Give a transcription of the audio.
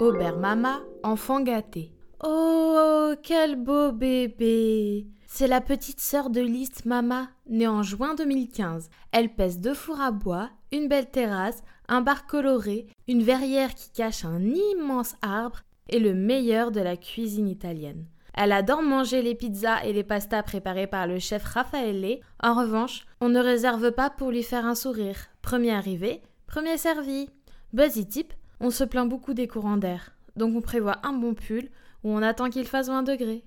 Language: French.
Aubert Mama, enfant gâté. Oh, quel beau bébé C'est la petite sœur de Lys Mama, née en juin 2015. Elle pèse deux fours à bois, une belle terrasse, un bar coloré, une verrière qui cache un immense arbre et le meilleur de la cuisine italienne. Elle adore manger les pizzas et les pastas préparées par le chef Raffaele. En revanche, on ne réserve pas pour lui faire un sourire. Premier arrivé, premier servi. Buzzy on se plaint beaucoup des courants d'air. Donc on prévoit un bon pull où on attend qu'il fasse 20 degrés.